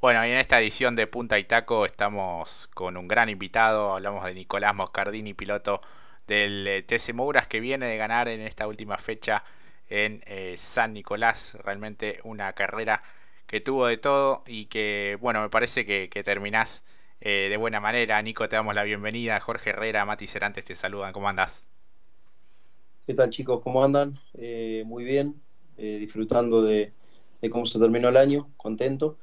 Bueno, y en esta edición de Punta y Taco estamos con un gran invitado. Hablamos de Nicolás Moscardini, piloto del eh, TC Mouras, que viene de ganar en esta última fecha en eh, San Nicolás. Realmente una carrera que tuvo de todo y que, bueno, me parece que, terminás eh, de buena manera. Nico, te damos la bienvenida. Jorge Herrera, Mati Cerantes te saludan. ¿Cómo andás? ¿Qué tal, chicos? ¿Cómo andan? muy bien, disfrutando de cómo se terminó el año, contento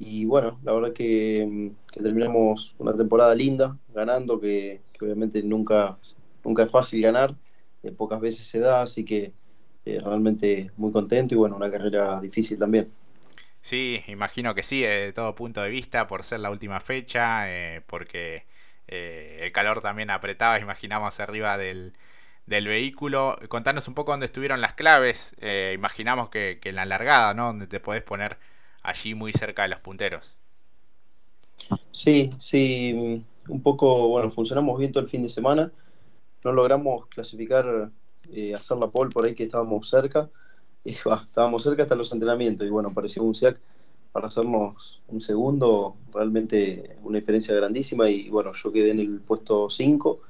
y bueno, la verdad que, que terminamos una temporada linda, ganando, que, obviamente nunca, nunca es fácil ganar, eh, pocas veces se da, así que eh, realmente muy contento y bueno, una carrera difícil también. Sí, imagino que sí, de todo punto de vista, por ser la última fecha, eh, porque el calor también apretaba, imaginamos arriba del, del vehículo. Contanos un poco dónde estuvieron las claves, imaginamos que, que en la largada, ¿no? Donde te podés poner allí muy cerca de los punteros. Sí, sí, un poco, bueno, funcionamos bien todo el fin de semana, no logramos clasificar, eh, hacer la pole por ahí que estábamos cerca, y, estábamos cerca hasta los entrenamientos y bueno, apareció un SIAC para hacernos un segundo, realmente una diferencia grandísima y bueno, yo quedé en el puesto 5,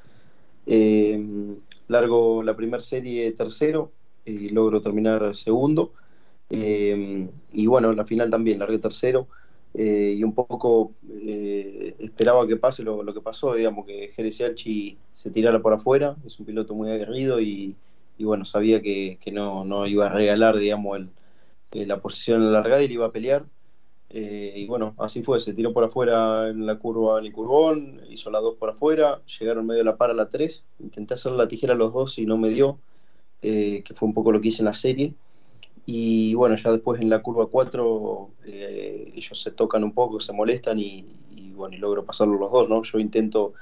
eh, largo la primera serie tercero y logro terminar segundo eh, y bueno, la final también, largué tercero. Eh, y un poco eh, esperaba que pase lo, que pasó, digamos, que Jerez se tirara por afuera, es un piloto muy aguerrido y, bueno, sabía que, no, no, iba a regalar, digamos, el, la posición largada y le iba a pelear. y bueno, así fue, se tiró por afuera en la curva en el curbón, hizo la 2 por afuera, llegaron medio de la par a la 3, intenté hacer la tijera a los dos y no me dio, que fue un poco lo que hice en la serie. Y bueno, ya después en la curva 4 eh, ellos se tocan un poco, se molestan y, bueno, y logro pasarlo los dos, ¿no? Yo intento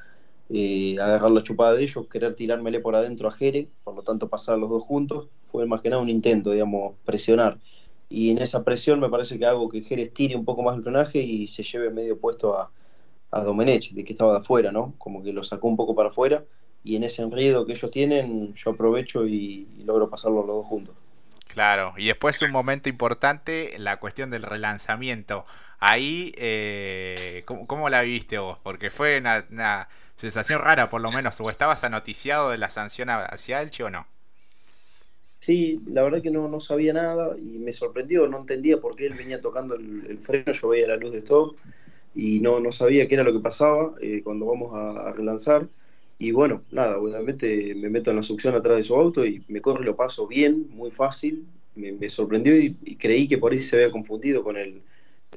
eh, agarrar la chupada de ellos, querer tirármele por adentro a Jere, por lo tanto pasar los dos juntos. Fue más que nada un intento, digamos, presionar. Y en esa presión me parece que hago que Jerez tire un poco más el frenaje y se lleve medio puesto a, a Domenech, de que estaba de afuera, ¿no? Como que lo sacó un poco para afuera y en ese enredo que ellos tienen yo aprovecho y, y logro pasarlo los dos juntos. Claro, y después un momento importante, la cuestión del relanzamiento. Ahí, eh, ¿cómo, la viviste vos? Porque fue una, sensación rara, por lo menos. ¿O estabas anoticiado de la sanción hacia Elche o no? Sí, la verdad que no, no sabía nada y me sorprendió, no entendía por qué él venía tocando el, freno, yo veía la luz de stop y no, no sabía qué era lo que pasaba eh, cuando vamos a relanzar. Y bueno, nada, obviamente me meto en la succión atrás de su auto y me corre lo paso bien, muy fácil. Me, sorprendió y, creí que por ahí se había confundido con el,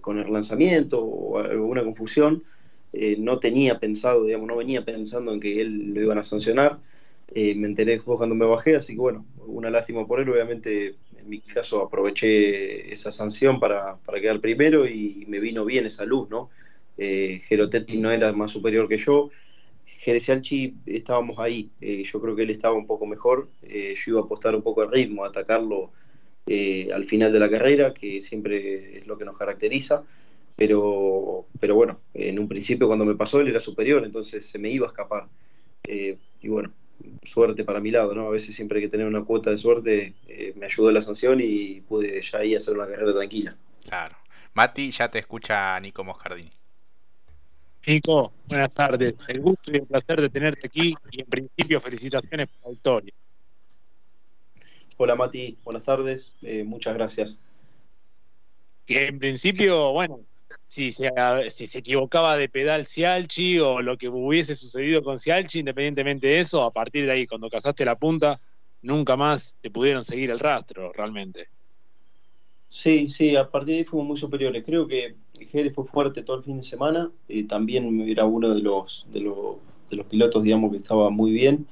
con el lanzamiento o alguna confusión. Eh, no tenía pensado, digamos, no venía pensando en que él lo iban a sancionar. Eh, me enteré después cuando me bajé, así que bueno, una lástima por él. Obviamente, en mi caso, aproveché esa sanción para, para quedar primero y me vino bien esa luz, ¿no? Eh, Gerotetti no era más superior que yo Jerez Alchi estábamos ahí. Eh, yo creo que él estaba un poco mejor. Eh, yo iba a apostar un poco el ritmo, a atacarlo eh, al final de la carrera, que siempre es lo que nos caracteriza. Pero, pero bueno, en un principio cuando me pasó él era superior, entonces se me iba a escapar. y bueno, suerte para mi lado, ¿no? A veces siempre hay que tener una cuota de suerte. me ayudó la sanción y pude ya ahí hacer una carrera tranquila. Claro. Mati, ya te escucha Nico Moscardini. Nico, buenas tardes. El gusto y el placer de tenerte aquí y en principio felicitaciones por la victoria. Hola Mati, buenas tardes, eh, muchas gracias. Que en principio, bueno, si se, si se equivocaba de pedal Cialchi o lo que hubiese sucedido con Cialchi, independientemente de eso, a partir de ahí, cuando cazaste la punta, nunca más te pudieron seguir el rastro, realmente. Sí, sí, a partir de ahí fuimos muy superiores. Creo que Jerez fue fuerte todo el fin de semana. Eh, también era uno de los, de, los, pilotos, digamos, que estaba muy bien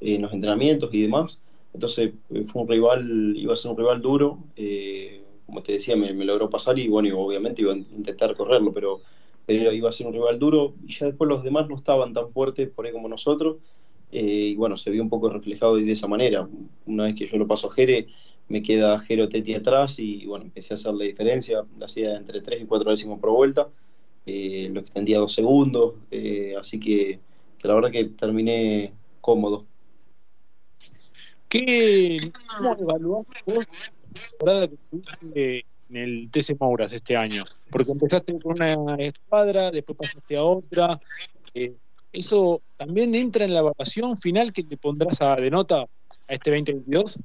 en los entrenamientos y demás. Entonces eh, fue un rival, iba a ser un rival duro. Eh, como te decía, me, logró pasar y bueno, obviamente iba a intentar correrlo, pero, iba a ser un rival duro. Y ya después los demás no estaban tan fuertes por ahí como nosotros. y bueno, se vio un poco reflejado de esa manera. Una vez que yo lo paso a Jerez me queda Jero Teti atrás y bueno, empecé a hacer la diferencia, la hacía entre 3 y 4 décimos por vuelta, eh, lo extendía dos segundos, eh, así que, que, la verdad que terminé cómodo. ¿Qué, ¿Cómo evaluaste la temporada que tuviste en el TC Mouras este año? Porque empezaste con una escuadra, después pasaste a otra. Eh, ¿Eso también entra en la evaluación final que te pondrás a, de nota a este 2022?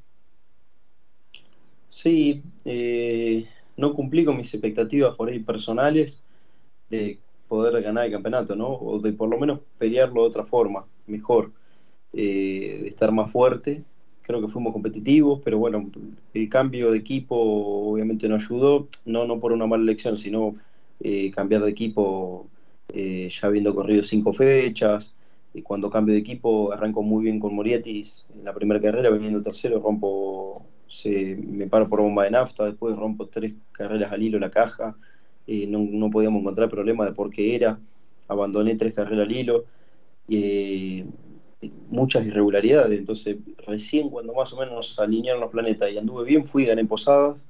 Sí, eh, no cumplí con mis expectativas por ahí personales de poder ganar el campeonato, ¿no? O de por lo menos pelearlo de otra forma, mejor, eh, de estar más fuerte. Creo que fuimos competitivos, pero bueno, el cambio de equipo obviamente no ayudó, no, no por una mala elección, sino eh, cambiar de equipo eh, ya habiendo corrido cinco fechas. Y cuando cambio de equipo arranco muy bien con Morietis en la primera carrera, veniendo tercero, rompo, se, me paro por bomba de nafta, después rompo tres carreras al hilo la caja, no, no, podíamos encontrar problema de por qué era, abandoné tres carreras al hilo, eh, muchas irregularidades, entonces recién cuando más o menos alinearon los planetas y anduve bien, fui, gané posadas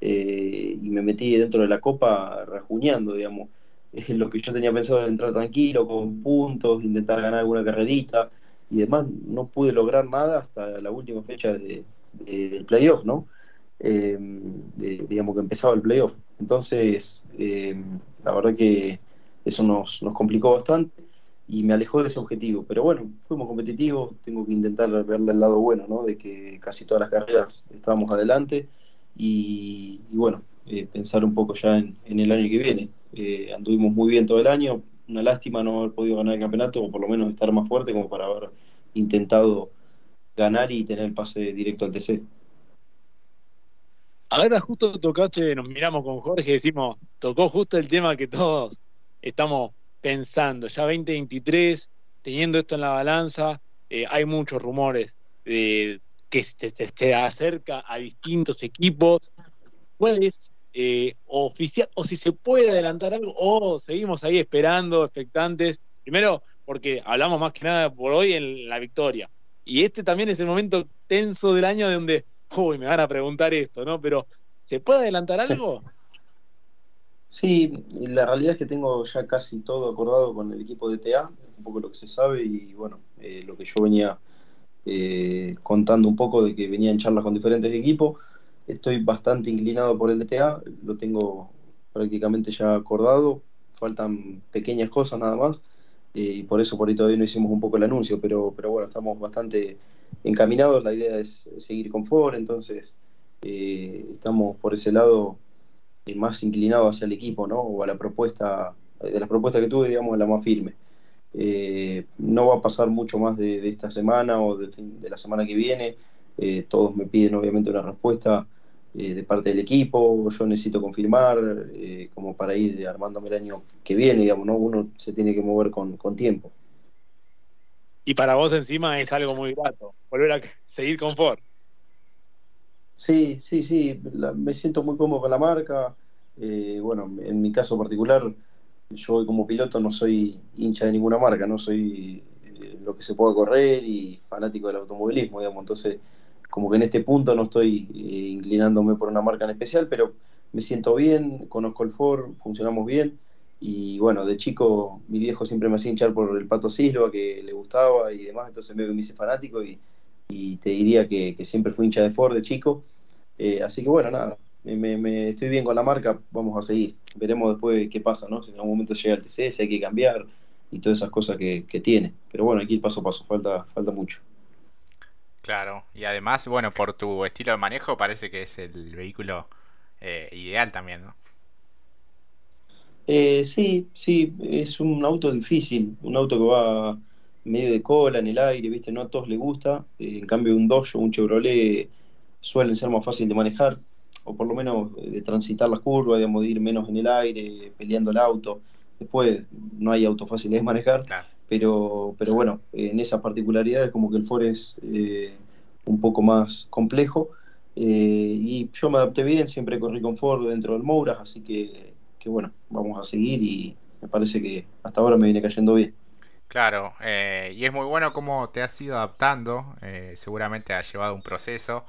eh, y me metí dentro de la copa rajuñando, digamos. Lo que yo tenía pensado de entrar tranquilo, con puntos, intentar ganar alguna carrerita y demás, no pude lograr nada hasta la última fecha de, del playoff, ¿no? Eh, digamos que empezaba el playoff. Entonces, eh, la verdad que eso nos, nos complicó bastante y me alejó de ese objetivo. Pero bueno, fuimos competitivos, tengo que intentar verle el lado bueno, ¿no? De que casi todas las carreras estábamos adelante y, bueno, eh, pensar un poco ya en, el año que viene. Anduvimos muy bien todo el año, una lástima no haber podido ganar el campeonato o por lo menos estar más fuerte como para haber intentado ganar y tener el pase directo al TC. Ahora justo tocaste, nos miramos con Jorge decimos, tocó justo el tema que todos estamos pensando, ya 2023, teniendo esto en la balanza, eh, hay muchos rumores de que se, acerca a distintos equipos. ¿Cuál es eh, oficial, o si se puede adelantar algo, o seguimos ahí esperando, expectantes. Primero, porque hablamos más que nada por hoy en la victoria. Y este también es el momento tenso del año donde, uy, me van a preguntar esto, ¿no? Pero, ¿se puede adelantar algo? Sí, la realidad es que tengo ya casi todo acordado con el equipo de TA, un poco lo que se sabe y bueno, eh, lo que yo venía eh, contando un poco de que venía en charlas con diferentes equipos Estoy bastante inclinado por el DTA, lo tengo prácticamente ya acordado, faltan pequeñas cosas nada más, y por eso por ahí todavía no hicimos un poco el anuncio, pero, pero bueno, estamos bastante encaminados, la idea es seguir con Ford, entonces eh, estamos por ese lado eh, más inclinados hacia el equipo, ¿no? O a la propuesta, de las propuestas que tuve, digamos, la más firme. no va a pasar mucho más de, esta semana o de, de, la semana que viene. todos me piden obviamente una respuesta eh, de parte del equipo, yo necesito confirmar, eh, como para ir armándome el año que viene, digamos, ¿no? Uno se tiene que mover con, tiempo. Y para vos encima es algo muy grato, volver a seguir con Ford. Sí, sí, sí, me siento muy cómodo con la marca. Eh, bueno, en mi caso particular, yo como piloto no soy hincha de ninguna marca, no soy lo que se pueda correr y fanático del automovilismo, digamos, entonces como que en este punto no estoy eh, inclinándome por una marca en especial, pero me siento bien, conozco el Ford, funcionamos bien. Y bueno, de chico mi viejo siempre me hacía hinchar por el Pato Silva, que le gustaba y demás, entonces me hice fanático y, te diría que, siempre fui hincha de Ford de chico. Eh, así que bueno, nada, me, estoy bien con la marca, vamos a seguir. Veremos después qué pasa, ¿no? Si en algún momento llega el TC, si hay que cambiar y todas esas cosas que, que tiene. Pero bueno, aquí paso a paso, falta, falta mucho. Claro, y además, bueno, por tu estilo de manejo parece que es el vehículo eh, ideal también, ¿no? Eh, sí, sí, es un auto difícil, un auto que va medio de cola en el aire, ¿viste? No a todos les gusta, eh, en cambio un Dojo, un Chevrolet suelen ser más fáciles de manejar, o por lo menos de transitar las curvas, de ir menos en el aire, peleando el auto. Después no hay autos fáciles de manejar, pero, pero bueno, en esas particularidades como que el Ford es eh, un poco más complejo. Eh, y yo me adapté bien, siempre corrí con Ford dentro del Mouras, así que, bueno, vamos a seguir y me parece que hasta ahora me viene cayendo bien. Claro, eh, y es muy bueno cómo te has ido adaptando, seguramente ha llevado un proceso,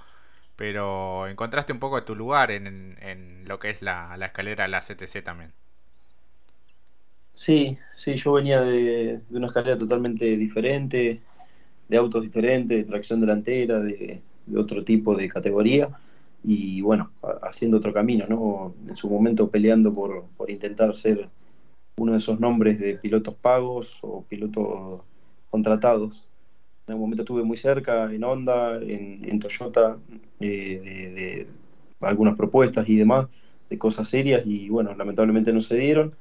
pero encontraste un poco tu lugar en, en lo que es la, la escalera de la CTC también. Sí, sí, yo venía de, una escalera totalmente diferente, de autos diferentes, de tracción delantera, de, otro tipo de categoría. y bueno, haciendo otro camino, ¿no? En su momento peleando por, por intentar ser uno de esos nombres de pilotos pagos o pilotos contratados. En algún momento estuve muy cerca, en Honda, en, Toyota, eh, de, algunas propuestas y demás, de cosas serias, y bueno, lamentablemente no se dieron.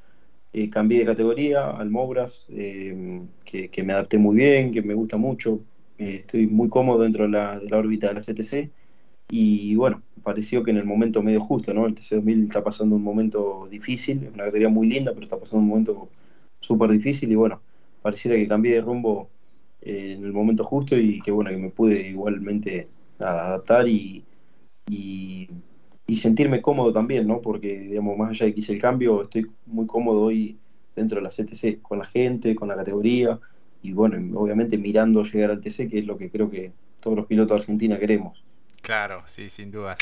Eh, cambié de categoría al Mobras, eh, que, me adapté muy bien, que me gusta mucho. estoy muy cómodo dentro de la, órbita de la CTC. Y bueno, pareció que en el momento medio justo, ¿no? El TC2000 está pasando un momento difícil, una categoría muy linda, pero está pasando un momento súper difícil y bueno, pareciera que cambié de rumbo eh, en el momento justo y que bueno, que me pude igualmente adaptar y, sentirme cómodo también, ¿no? Porque, digamos, más allá de que hice el cambio, estoy muy cómodo hoy dentro de la CTC, con la gente, con la categoría y bueno, obviamente mirando llegar al TC, que es lo que creo que todos los pilotos de Argentina queremos. Claro, sí, sin dudas.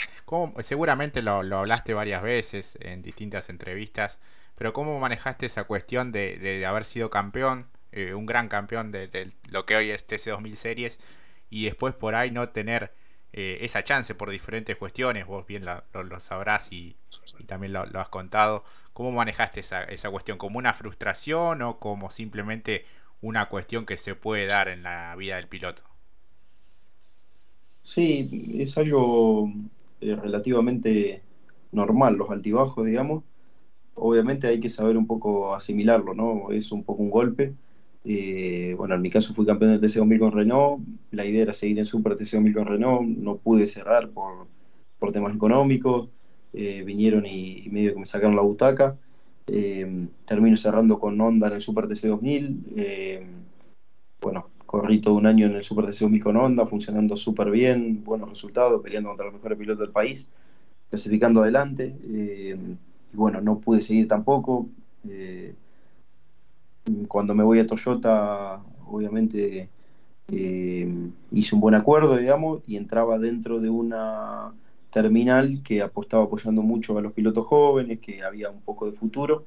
seguramente lo, hablaste varias veces en distintas entrevistas, pero ¿cómo manejaste esa cuestión de, haber sido campeón, eh, un gran campeón de, lo que hoy es TC2000 Series, y después por ahí no tener eh, esa chance por diferentes cuestiones? Vos bien lo, sabrás y, también lo, has contado. ¿Cómo manejaste esa, esa cuestión? ¿Como una frustración o como simplemente una cuestión que se puede dar en la vida del piloto? Sí, es algo eh, relativamente normal, los altibajos, digamos. Obviamente hay que saber un poco asimilarlo, ¿no? Es un poco un golpe. Eh, bueno, en mi caso fui campeón del TC2000 con Renault, la idea era seguir en Super TC2000 con Renault, no pude cerrar por, temas económicos, eh, vinieron y, medio que me sacaron la butaca. termino cerrando con Honda en el Super TC2000. bueno, corrí todo un año en el Super TC2000 con Honda, funcionando súper bien, buenos resultados, peleando contra los mejores pilotos del país, clasificando adelante. Eh, y bueno, no pude seguir tampoco. Eh, cuando me voy a Toyota, obviamente eh, hice un buen acuerdo, digamos, y entraba dentro de una terminal que apostaba apoyando mucho a los pilotos jóvenes, que había un poco de futuro.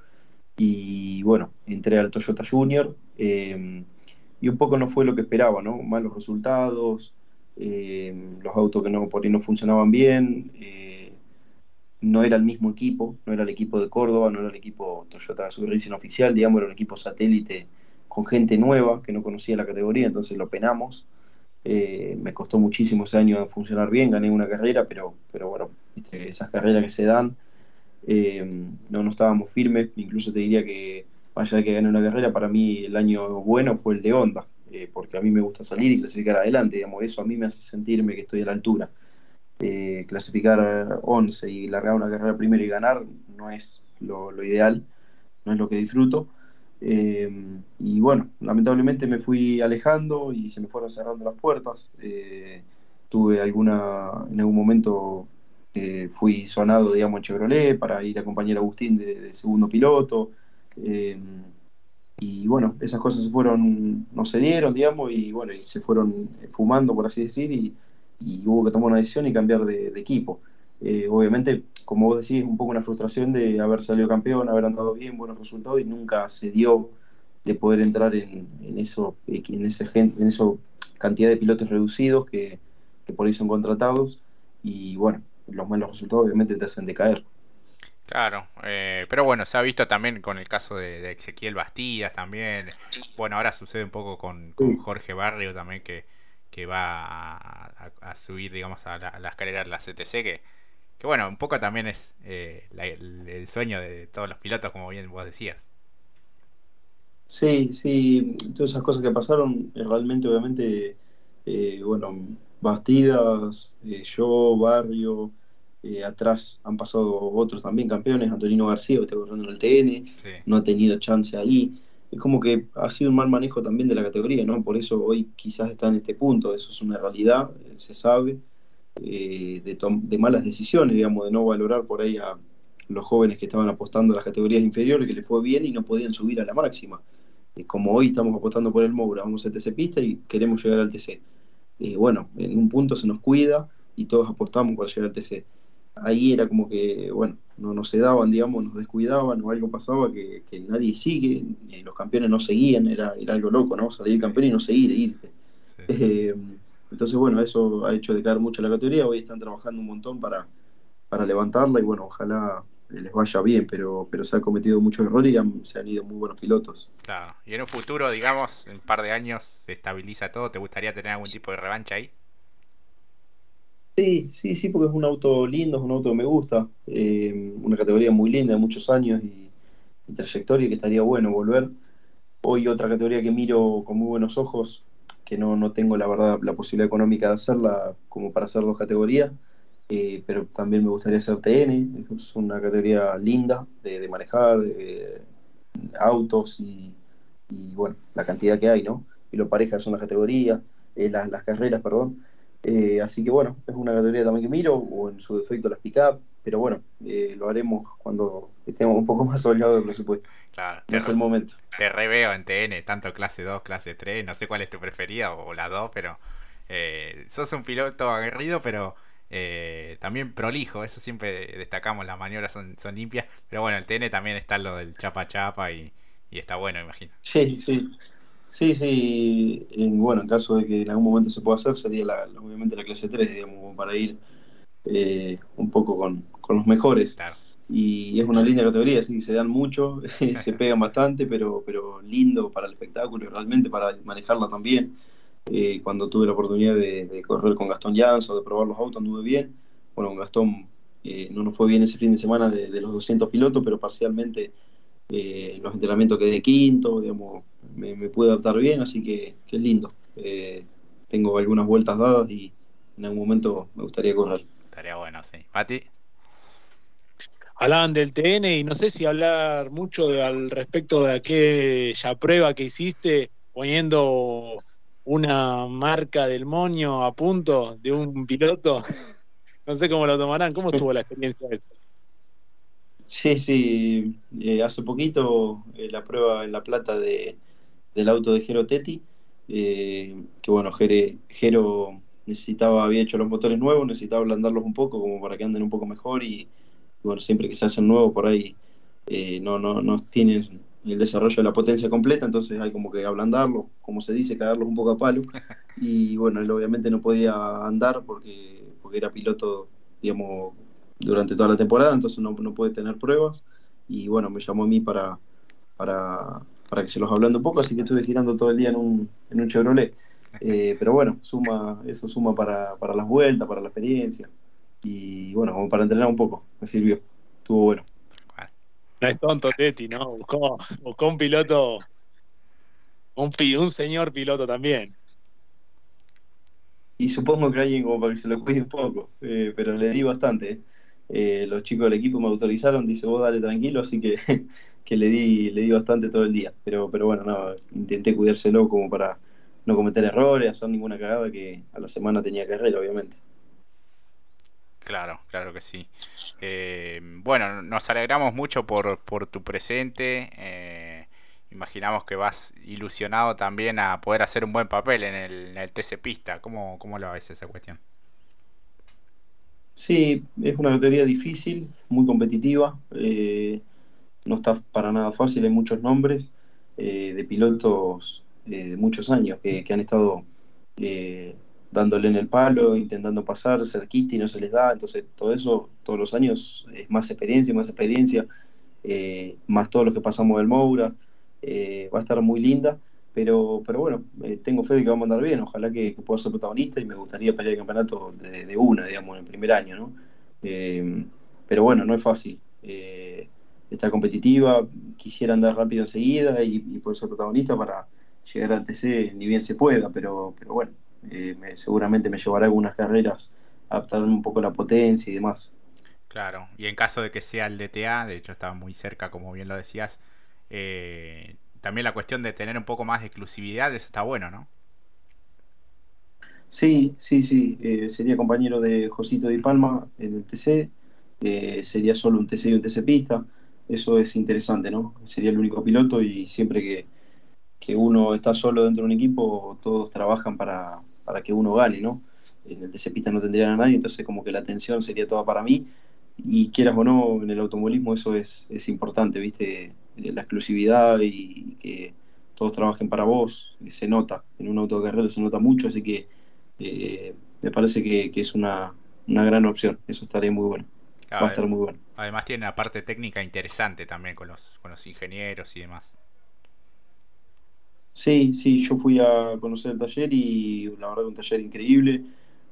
Y bueno, entré al Toyota Junior y un poco no fue lo que esperaba, ¿no? Malos resultados, eh, los autos que no, por ahí no funcionaban bien, eh, no era el mismo equipo, no era el equipo de Córdoba, no era el equipo Toyota Super Racing oficial, digamos, era un equipo satélite con gente nueva que no conocía la categoría, entonces lo penamos. Eh, me costó muchísimo ese año funcionar bien, gané una carrera, pero, pero bueno, esas carreras que se dan, no, no estábamos firmes, incluso te diría que más allá de que gane una carrera, para mí el año bueno fue el de Honda, eh, porque a mí me gusta salir y clasificar adelante, digamos, eso a mí me hace sentirme que estoy a la altura. Eh, clasificar 11 y largar una carrera primero y ganar no es lo, ideal, no es lo que disfruto. Eh, y bueno, lamentablemente me fui alejando y se me fueron cerrando las puertas. tuve alguna, en algún momento fui sonado, digamos, en Chevrolet para ir a acompañar a Agustín de segundo piloto. Eh, y bueno, esas cosas se fueron, no se dieron, digamos, y bueno, y se fueron fumando, por así decir, y, hubo que tomar una decisión y cambiar de, equipo. Eh, obviamente, como vos decís, un poco una frustración de haber salido campeón, haber andado bien, buenos resultados, y nunca se dio de poder entrar en, eso, en ese en eso cantidad de pilotos reducidos que, que por ahí son contratados, y bueno, los malos resultados obviamente te hacen decaer. Claro, eh, pero bueno, se ha visto también con el caso de, Ezequiel Bastidas también. Bueno, ahora sucede un poco con, Jorge Barrio también que, que va a, subir, digamos, a la, escalera de la CTC, que, que bueno, un poco también es eh, el, sueño de todos los pilotos, como bien vos decías. Sí, sí, todas esas cosas que pasaron, eh, realmente, obviamente, bueno, Bastidas, yo, Barrio, eh, atrás han pasado otros también campeones, Antonino García, está corriendo en el TN, no ha tenido chance ahí. Es como que ha sido un mal manejo también de la categoría, ¿no? Por eso hoy quizás está en este punto, eso es una realidad, eh, se sabe, eh, de, malas decisiones, digamos, de no valorar por ahí a los jóvenes que estaban apostando a las categorías inferiores, que les fue bien y no podían subir a la máxima. como hoy estamos apostando por el Moura, vamos a TC Pista y queremos llegar al TC. bueno, en un punto se nos cuida y todos apostamos por llegar al TC ahí era como que, bueno, no, nos se daban, digamos, nos descuidaban o algo pasaba que, nadie sigue, los campeones no seguían, era, era algo loco, ¿no? Salir campeón y no seguir, e irte. Eh, entonces, bueno, eso ha hecho decaer mucho la categoría, hoy están trabajando un montón para, para levantarla y bueno, ojalá les vaya bien, pero, pero se han cometido muchos errores y se han ido muy buenos pilotos. Claro, y en un futuro, digamos, en un par de años se estabiliza todo, ¿te gustaría tener algún tipo de revancha ahí? Sí, sí, sí, porque es un auto lindo, es un auto que me gusta, eh, una categoría muy linda de muchos años y, trayectoria que estaría bueno volver. Hoy otra categoría que miro con muy buenos ojos, que no, no tengo la verdad la posibilidad económica de hacerla como para hacer dos categorías, eh, pero también me gustaría hacer TN, es una categoría linda de, manejar, autos y, bueno, la cantidad que hay, ¿no? Y lo pareja son las categorías, eh, las, las carreras, perdón. Eh, así que bueno, es una categoría también que miro, o en su defecto las pick-up, pero bueno, eh, lo haremos cuando estemos un poco más holgados del presupuesto. Claro, no es el momento. Te reveo en TN, tanto clase 2, clase 3, no sé cuál es tu preferida o, la 2, pero eh, sos un piloto aguerrido, pero también prolijo, eso siempre destacamos, las maniobras son, son limpias, pero bueno, el TN también está lo del chapa chapa y, y está bueno, imagino. Sí, sí. Sí, sí, en, bueno, en caso de que en algún momento se pueda hacer, sería la, obviamente la clase 3, digamos, para ir eh, un poco con, los mejores. Y es una linda categoría, sí, se dan mucho, se pegan bastante, pero, pero lindo para el espectáculo y realmente para manejarla también. Eh, cuando tuve la oportunidad de, correr con Gastón o de probar los autos, anduve bien. Bueno, con Gastón eh, no nos fue bien ese fin de semana de, de los 200 pilotos, pero parcialmente eh, los entrenamientos que de quinto, digamos, me, me pude adaptar bien, así que, qué lindo. Eh, tengo algunas vueltas dadas y en algún momento me gustaría correr. Estaría bueno, sí. ¿Mati? Hablaban del TN y no sé si hablar mucho al respecto de aquella prueba que hiciste poniendo una marca del moño a punto de un piloto. no sé cómo lo tomarán. ¿Cómo estuvo la experiencia de esto? Sí, sí, eh, hace poquito eh, la prueba en La Plata de, del auto de Jero Tetti, eh, que bueno, Jero necesitaba, había hecho los motores nuevos, necesitaba ablandarlos un poco como para que anden un poco mejor y, bueno, siempre que se hacen nuevos por ahí no, no, no tienen el desarrollo de la potencia completa, entonces hay como que ablandarlos, como se dice, cagarlos un poco a palo y bueno, él obviamente no podía andar porque, porque era piloto, digamos, durante toda la temporada, entonces no, no puede tener pruebas. Y bueno, me llamó a mí para, para, para que se los hablando un poco, así que estuve girando todo el día en un, en un Chevrolet. Eh, pero bueno, suma, eso suma para, para las vueltas, para la experiencia. Y bueno, como para entrenar un poco, me sirvió. Estuvo bueno. No es tonto Teti, ¿no? Buscó, buscó un piloto, un, un señor piloto también y supongo que alguien como para que se lo cuide un poco, eh, pero le di bastante. Eh. Eh, los chicos del equipo me autorizaron, dice vos dale tranquilo, así que, que le di le di bastante todo el día. Pero, pero bueno, no, intenté cuidárselo como para no cometer errores, hacer ninguna cagada que a la semana tenía carrera, obviamente. Claro, claro que sí. Eh, bueno, nos alegramos mucho por, por tu presente. Eh, imaginamos que vas ilusionado también a poder hacer un buen papel en el, en el TC Pista. ¿Cómo, ¿Cómo lo ves esa cuestión? Sí, es una categoría difícil, muy competitiva. Eh, no está para nada fácil, hay muchos nombres eh, de pilotos eh, de muchos años que, han estado dándole en el palo, intentando pasar cerquita y no se les da. Entonces, todo eso, todos los años, es más experiencia, más experiencia, más todo lo que pasamos del Moura. va a estar muy linda. Pero, pero bueno, eh, tengo fe de que vamos a andar bien. Ojalá que, pueda ser protagonista y me gustaría pelear el campeonato de, una, digamos, en el primer año, ¿no? Eh, pero bueno, no es fácil. Eh, está competitiva, quisiera andar rápido enseguida y, y poder ser protagonista para llegar al TC ni bien se pueda, pero, pero bueno, seguramente me llevará algunas carreras a adaptar un poco la potencia y demás. Claro, y en caso de que sea el DTA, de hecho estaba muy cerca, como bien lo decías, eh, también la cuestión de tener un poco más de exclusividad, eso está bueno, ¿no? Sí, sí, sí. Eh, sería compañero de Josito Di Palma en el TC. Eh, sería solo un TC y un TC pista. Eso es interesante, ¿no? Sería el único piloto y siempre que, uno está solo dentro de un equipo, todos trabajan para, para que uno gane, ¿no? En el TC pista no tendrían a nadie, entonces como que la atención sería toda para mí. Y quieras o no, en el automovilismo eso es, es importante, ¿viste? la exclusividad y que todos trabajen para vos, se nota, en un auto de carrera se nota mucho, así que eh, me parece que, es una, gran opción, eso estaría muy bueno. Va a estar muy bueno. Además tiene una parte técnica interesante también con los, con los ingenieros y demás. Sí, sí, yo fui a conocer el taller y la verdad que un taller increíble.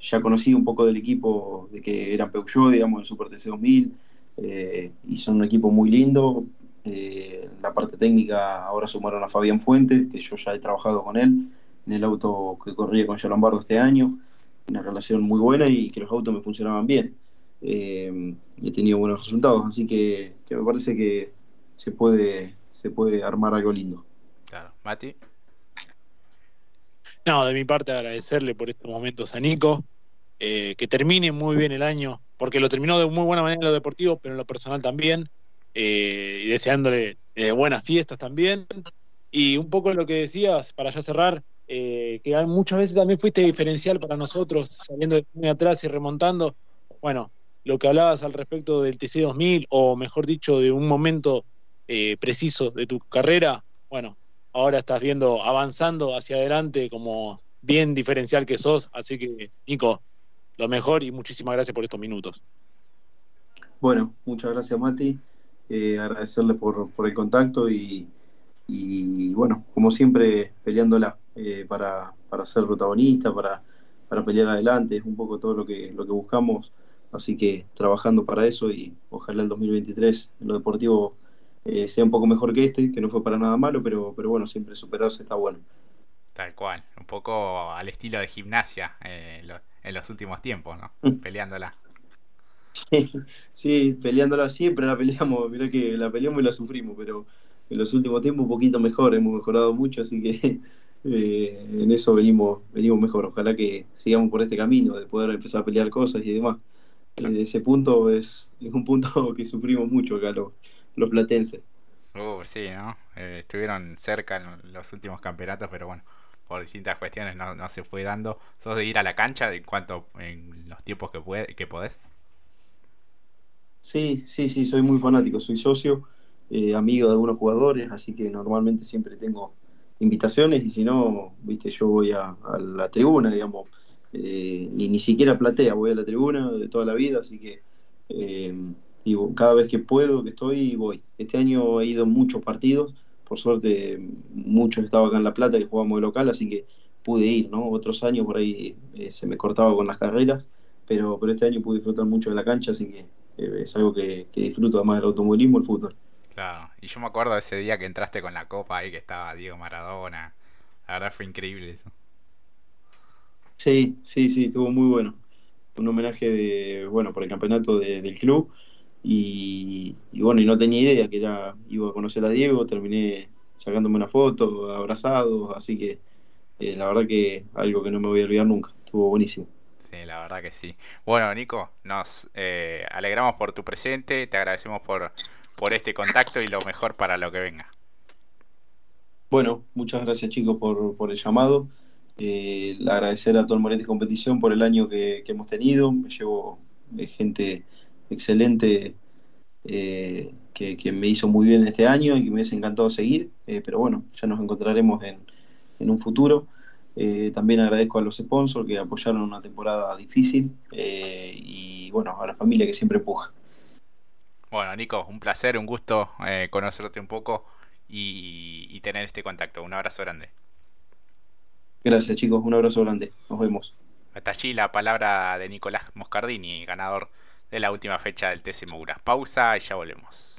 Ya conocí un poco del equipo de que eran Peugeot, digamos, el Super TC2000, eh, y son un equipo muy lindo. Eh, la parte técnica ahora sumaron a Fabián Fuentes, que yo ya he trabajado con él en el auto que corría con Lombardo este año. Una relación muy buena y que los autos me funcionaban bien. Eh, he tenido buenos resultados, así que, que, me parece que se puede, se puede armar algo lindo. Claro, Mati. No, de mi parte agradecerle por estos momentos a Nico, eh, que termine muy bien el año, porque lo terminó de muy buena manera en lo deportivo, pero en lo personal también, eh, y deseándole eh, buenas fiestas también. Y un poco lo que decías, para ya cerrar, que muchas veces también fuiste diferencial para nosotros, saliendo de muy atrás y remontando. Bueno, lo que hablabas al respecto del TC2000, o mejor dicho, de un momento preciso de tu carrera, bueno, ahora estás viendo avanzando hacia adelante como bien diferencial que sos. Así que, Nico, lo mejor y muchísimas gracias por estos minutos. Bueno, muchas gracias, Mati. Eh, agradecerle por, el contacto y, bueno, como siempre, peleándola eh, para, para, ser protagonista, para, para pelear adelante, es un poco todo lo que, lo que buscamos. Así que trabajando para eso y ojalá el 2023 en lo deportivo eh, sea un poco mejor que este, que no fue para nada malo, pero, pero bueno, siempre superarse está bueno. Tal cual, un poco al estilo de gimnasia eh, en los últimos tiempos, ¿no? Mm. Peleándola. Sí, peleándola siempre la peleamos, mirá que la peleamos y la sufrimos, pero en los últimos tiempos un poquito mejor, hemos mejorado mucho, así que eh, en eso venimos, venimos mejor. Ojalá que sigamos por este camino de poder empezar a pelear cosas y demás. Ese punto es, es un punto que sufrimos mucho acá los, los platenses. Uh, sí, ¿no? Eh, estuvieron cerca en los últimos campeonatos, pero bueno, por distintas cuestiones no, no se fue dando. ¿Sos de ir a la cancha en cuanto en los tiempos que, puede, que podés? Sí, sí, sí, soy muy fanático, soy socio, eh, amigo de algunos jugadores, así que normalmente siempre tengo invitaciones y si no, viste, yo voy a, la tribuna, digamos, eh, y ni siquiera platea, voy a la tribuna de toda la vida, así que y cada vez que puedo, que estoy, voy. Este año he ido muchos partidos, por suerte muchos estaba acá en La Plata que jugamos de local, así que pude ir, ¿no? Otros años por ahí eh, se me cortaba con las carreras, pero, pero este año pude disfrutar mucho de la cancha, así que eh, es algo que, disfruto además del automovilismo, el fútbol. Claro, y yo me acuerdo de ese día que entraste con la copa ahí que estaba Diego Maradona, la verdad fue increíble eso. Sí, sí, sí, estuvo muy bueno. Un homenaje de, bueno, por el campeonato del club y, bueno, y no tenía idea que era, iba a conocer a Diego, terminé sacándome una foto, abrazado, así que eh, la verdad que algo que no me voy a olvidar nunca, estuvo buenísimo. Sí, la verdad que sí. Bueno, Nico, nos eh, alegramos por tu presente, te agradecemos por, por este contacto y lo mejor para lo que venga. Bueno, muchas gracias chicos por, por el llamado. Eh, agradecer a todo el Moretti Competición por el año que, hemos tenido. Me llevo eh, gente excelente eh, que, me hizo muy bien este año y que me hubiese encantado seguir, pero bueno, ya nos encontraremos en, un futuro. También agradezco a los sponsors que apoyaron una temporada difícil y bueno, a la familia que siempre empuja. Bueno, Nico, un placer, un gusto conocerte un poco y tener este contacto. Un abrazo grande. Gracias chicos, un abrazo grande. Nos vemos. Hasta allí la palabra de Nicolás Moscardini, ganador de la última fecha del TC Moura. Pausa y ya volvemos.